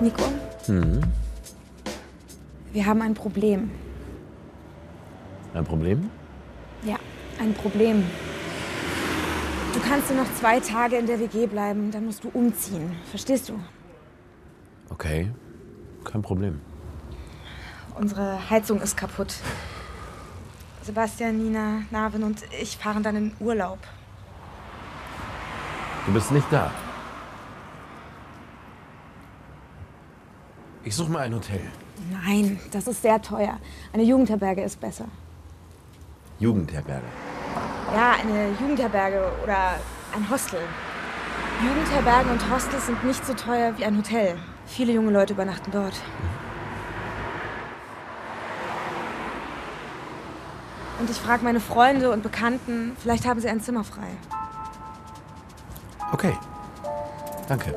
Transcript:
Nico? Hm. Wir haben ein Problem. Ein Problem? Ja, ein Problem. Du kannst nur noch zwei Tage in der WG bleiben, dann musst du umziehen. Verstehst du? Okay. Kein Problem. Unsere Heizung ist kaputt. Sebastian, Nina, Narvin und ich fahren dann in Urlaub. Du bist nicht da. Ich suche mal ein Hotel. Nein, das ist sehr teuer. Eine Jugendherberge ist besser. Jugendherberge. Ja, eine Jugendherberge oder ein Hostel. Jugendherbergen und Hostels sind nicht so teuer wie ein Hotel. Viele junge Leute übernachten dort. Und ich frage meine Freunde und Bekannten, vielleicht haben sie ein Zimmer frei. Okay. Danke.